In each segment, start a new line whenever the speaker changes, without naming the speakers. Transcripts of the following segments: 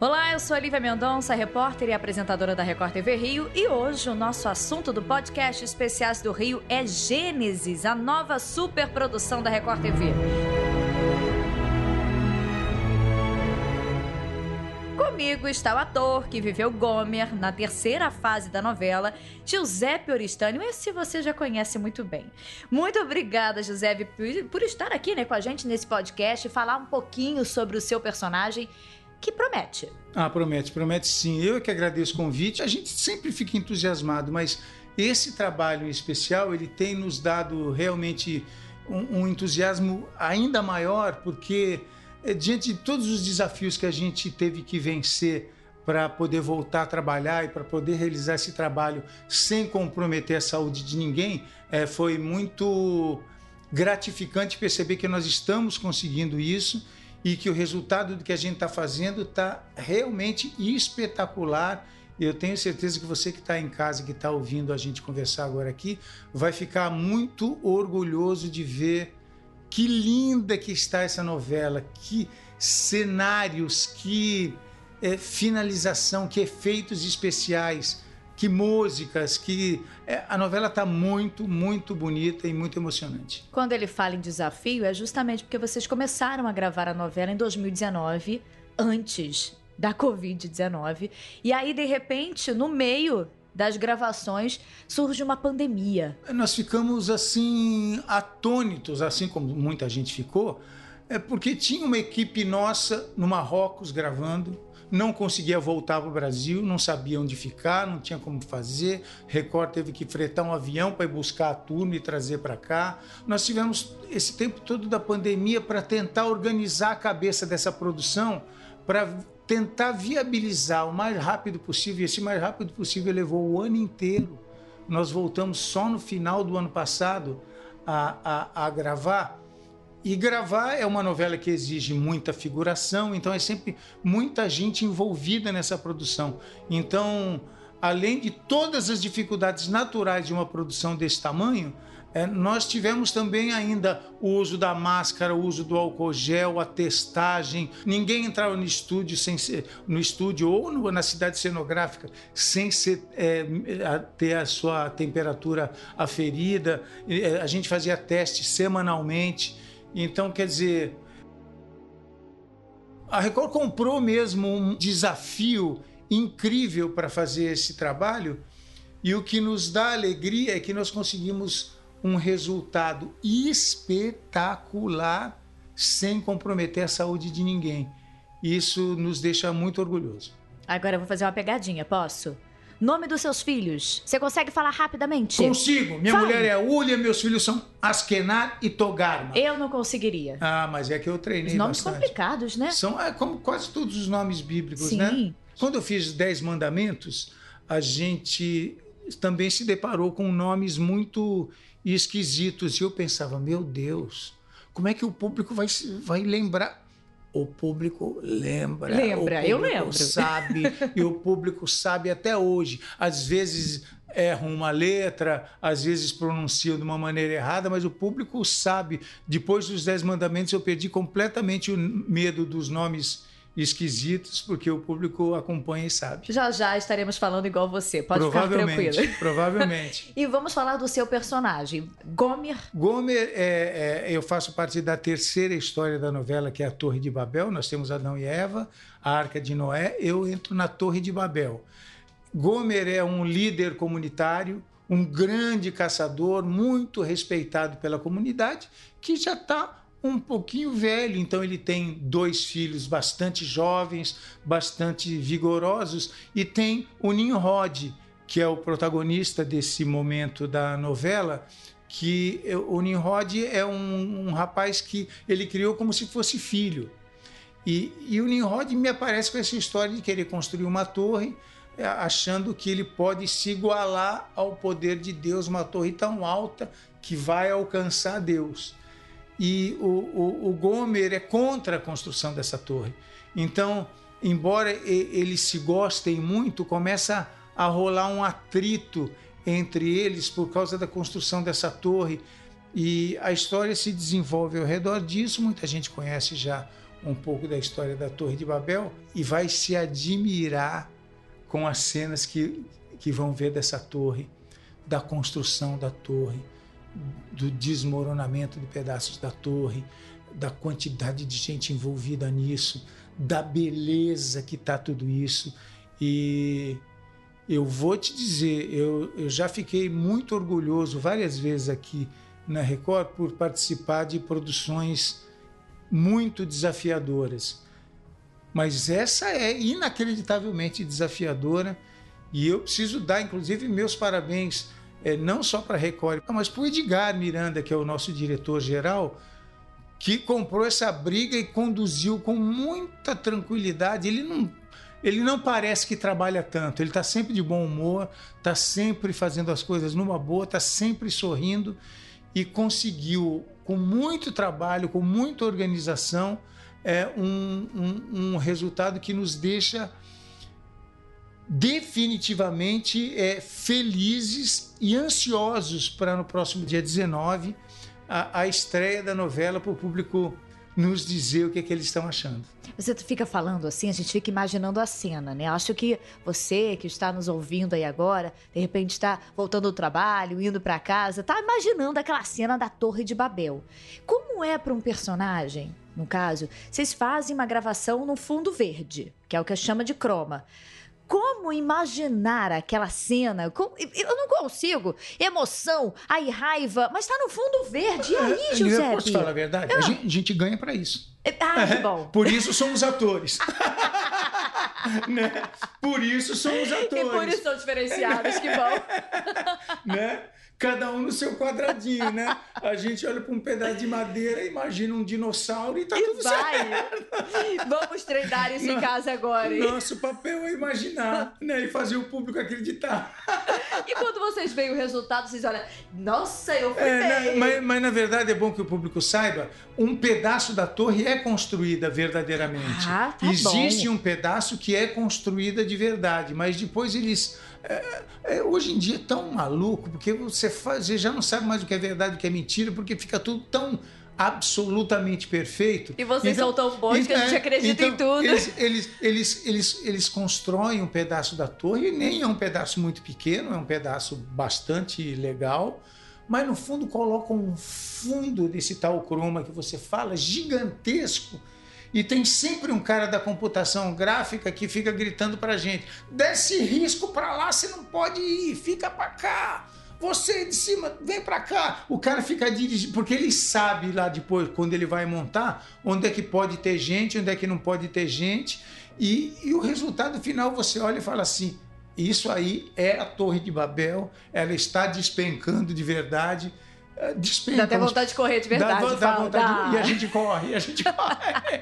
Olá, eu sou Olivia Mendonça, repórter e apresentadora da Record TV Rio, e hoje o nosso assunto do podcast Especiais do Rio é Gênesis, a nova superprodução da Record TV. Comigo está o ator que viveu Gomer na terceira fase da novela, Giuseppe Oristânio. Esse você já conhece muito bem. Muito obrigada, Giuseppe, por estar aqui né, com a gente nesse podcast e falar um pouquinho sobre o seu personagem que promete.
Ah, promete, promete sim. Eu é que agradeço o convite. A gente sempre fica entusiasmado, mas esse trabalho em especial, ele tem nos dado realmente um, um entusiasmo ainda maior, porque é, diante de todos os desafios que a gente teve que vencer para poder voltar a trabalhar e para poder realizar esse trabalho sem comprometer a saúde de ninguém, é, foi muito gratificante perceber que nós estamos conseguindo isso e que o resultado do que a gente está fazendo está realmente espetacular. Eu tenho certeza que você que está em casa, que está ouvindo a gente conversar agora aqui, vai ficar muito orgulhoso de ver que linda que está essa novela, que cenários, que é, finalização, que efeitos especiais que músicas, que é, a novela está muito, muito bonita e muito emocionante.
Quando ele fala em desafio, é justamente porque vocês começaram a gravar a novela em 2019, antes da Covid-19, e aí de repente, no meio das gravações, surge uma pandemia.
Nós ficamos assim atônitos, assim como muita gente ficou, é porque tinha uma equipe nossa no Marrocos gravando não conseguia voltar para o Brasil, não sabia onde ficar, não tinha como fazer. Record teve que fretar um avião para ir buscar a turma e trazer para cá. Nós tivemos esse tempo todo da pandemia para tentar organizar a cabeça dessa produção, para tentar viabilizar o mais rápido possível. E esse mais rápido possível levou o ano inteiro. Nós voltamos só no final do ano passado a, a, a gravar e gravar é uma novela que exige muita figuração, então é sempre muita gente envolvida nessa produção. Então, além de todas as dificuldades naturais de uma produção desse tamanho, é, nós tivemos também ainda o uso da máscara, o uso do álcool gel, a testagem. Ninguém entrava no estúdio sem ser, no estúdio ou no, na cidade cenográfica sem ser, é, ter a sua temperatura aferida. É, a gente fazia testes semanalmente. Então, quer dizer, a Record comprou mesmo um desafio incrível para fazer esse trabalho, e o que nos dá alegria é que nós conseguimos um resultado espetacular sem comprometer a saúde de ninguém. Isso nos deixa muito orgulhosos.
Agora eu vou fazer uma pegadinha, posso? Nome dos seus filhos. Você consegue falar rapidamente?
Consigo. Minha Fala. mulher é Ulia, meus filhos são Askenar e Togarma.
Eu não conseguiria.
Ah, mas é que eu treinei
os nomes
bastante.
complicados, né?
São é, como quase todos os nomes bíblicos, Sim. né? Quando eu fiz Dez Mandamentos, a gente também se deparou com nomes muito esquisitos. E eu pensava, meu Deus, como é que o público vai, vai lembrar? O público lembra.
Lembra, eu lembro.
sabe, e o público sabe até hoje. Às vezes erram uma letra, às vezes pronunciam de uma maneira errada, mas o público sabe. Depois dos Dez Mandamentos, eu perdi completamente o medo dos nomes esquisitos, porque o público acompanha e sabe.
Já já estaremos falando igual você, pode ficar tranquilo.
Provavelmente.
e vamos falar do seu personagem, Gomer.
Gomer, é, é, eu faço parte da terceira história da novela, que é a Torre de Babel. Nós temos Adão e Eva, a Arca de Noé. Eu entro na Torre de Babel. Gomer é um líder comunitário, um grande caçador, muito respeitado pela comunidade, que já está um pouquinho velho, então ele tem dois filhos bastante jovens, bastante vigorosos, e tem o Nimrod, que é o protagonista desse momento da novela, que o Nimrod é um, um rapaz que ele criou como se fosse filho. E, e o Nimrod me aparece com essa história de querer construir uma torre, é, achando que ele pode se igualar ao poder de Deus, uma torre tão alta que vai alcançar Deus e o, o, o Gomer é contra a construção dessa torre. Então, embora eles se gostem muito, começa a rolar um atrito entre eles por causa da construção dessa torre. E a história se desenvolve ao redor disso. Muita gente conhece já um pouco da história da Torre de Babel e vai se admirar com as cenas que, que vão ver dessa torre, da construção da torre, do desmoronamento de pedaços da torre, da quantidade de gente envolvida nisso, da beleza que está tudo isso. E eu vou te dizer, eu, eu já fiquei muito orgulhoso várias vezes aqui na Record por participar de produções muito desafiadoras. Mas essa é inacreditavelmente desafiadora e eu preciso dar, inclusive, meus parabéns, é, não só para a Record, mas para o Edgar Miranda, que é o nosso diretor-geral, que comprou essa briga e conduziu com muita tranquilidade. Ele não, ele não parece que trabalha tanto, ele está sempre de bom humor, está sempre fazendo as coisas numa boa, está sempre sorrindo e conseguiu, com muito trabalho, com muita organização, é, um, um, um resultado que nos deixa definitivamente é, felizes e ansiosos para no próximo dia 19 a, a estreia da novela para o público nos dizer o que, é que eles estão achando.
Você fica falando assim, a gente fica imaginando a cena, né? Acho que você que está nos ouvindo aí agora, de repente está voltando do trabalho, indo para casa, está imaginando aquela cena da Torre de Babel. Como é para um personagem, no caso, vocês fazem uma gravação no fundo verde, que é o que chama de croma como imaginar aquela cena? Eu não consigo. Emoção, aí raiva, mas tá no fundo verde. E aí, é, José?
Eu posso falar a verdade? A gente, a gente ganha para isso.
Ah, que bom.
Por isso somos atores. né? Por isso somos atores.
E por isso são diferenciados, que bom.
né? Cada um no seu quadradinho, né? A gente olha para um pedaço de madeira, imagina um dinossauro e tá
e
tudo
vai.
certo.
Vamos treinar isso em casa agora. Hein?
Nosso papel é imaginar, né? E fazer o público acreditar.
E quando vocês veem o resultado, vocês olham, nossa, eu fui é,
né? mas, mas, na verdade é bom que o público saiba, um pedaço da torre é construída verdadeiramente.
Ah, tá
Existe
bom.
um pedaço que é construída de verdade, mas depois eles é, é, hoje em dia é tão maluco, porque você, faz, você já não sabe mais o que é verdade e o que é mentira, porque fica tudo tão absolutamente perfeito.
E vocês então, são tão bons então, que a gente é, acredita então, em tudo.
Eles, eles, eles, eles, eles constroem um pedaço da torre, e nem é um pedaço muito pequeno, é um pedaço bastante legal, mas no fundo colocam um fundo desse tal croma que você fala, gigantesco, e tem sempre um cara da computação gráfica que fica gritando para gente: desce risco para lá, você não pode ir, fica para cá. Você de cima, vem para cá. O cara fica dirigindo, porque ele sabe lá depois, quando ele vai montar, onde é que pode ter gente, onde é que não pode ter gente. E, e o resultado final você olha e fala assim: isso aí é a Torre de Babel, ela está despencando de verdade despenca.
Dá até vontade de correr de verdade. Dá,
dá vontade, dá. E a gente corre, e a gente corre.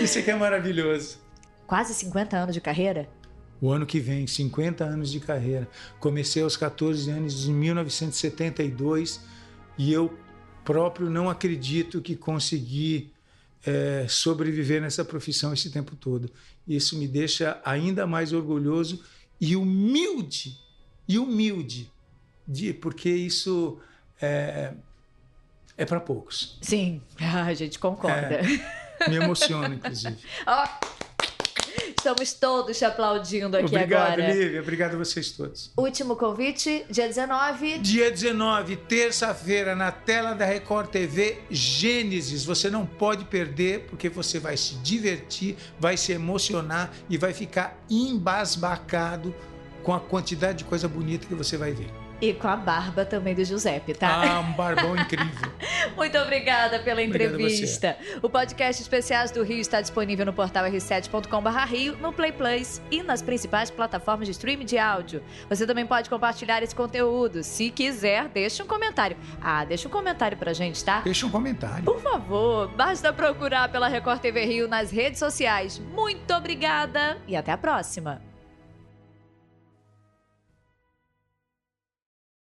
Isso aqui é maravilhoso.
Quase 50 anos de carreira?
O ano que vem, 50 anos de carreira. Comecei aos 14 anos em 1972 e eu próprio não acredito que consegui é, sobreviver nessa profissão esse tempo todo. Isso me deixa ainda mais orgulhoso e humilde, e humilde de, porque isso é, é para poucos.
Sim, a gente concorda.
É, me emociona, inclusive.
oh, estamos todos te aplaudindo aqui
obrigado,
agora.
Obrigado, Lívia. Obrigado a vocês todos.
Último convite, dia 19.
Dia 19, terça-feira, na tela da Record TV, Gênesis. Você não pode perder, porque você vai se divertir, vai se emocionar e vai ficar embasbacado com a quantidade de coisa bonita que você vai ver.
E com a barba também do Giuseppe, tá?
Ah, um barbão incrível.
Muito obrigada pela entrevista. O podcast Especiais do Rio está disponível no portal r7.com.br Rio, no Play Plus e nas principais plataformas de streaming de áudio. Você também pode compartilhar esse conteúdo. Se quiser, deixa um comentário. Ah, deixa um comentário pra gente, tá?
Deixa um comentário.
Por favor, basta procurar pela Record TV Rio nas redes sociais. Muito obrigada e até a próxima.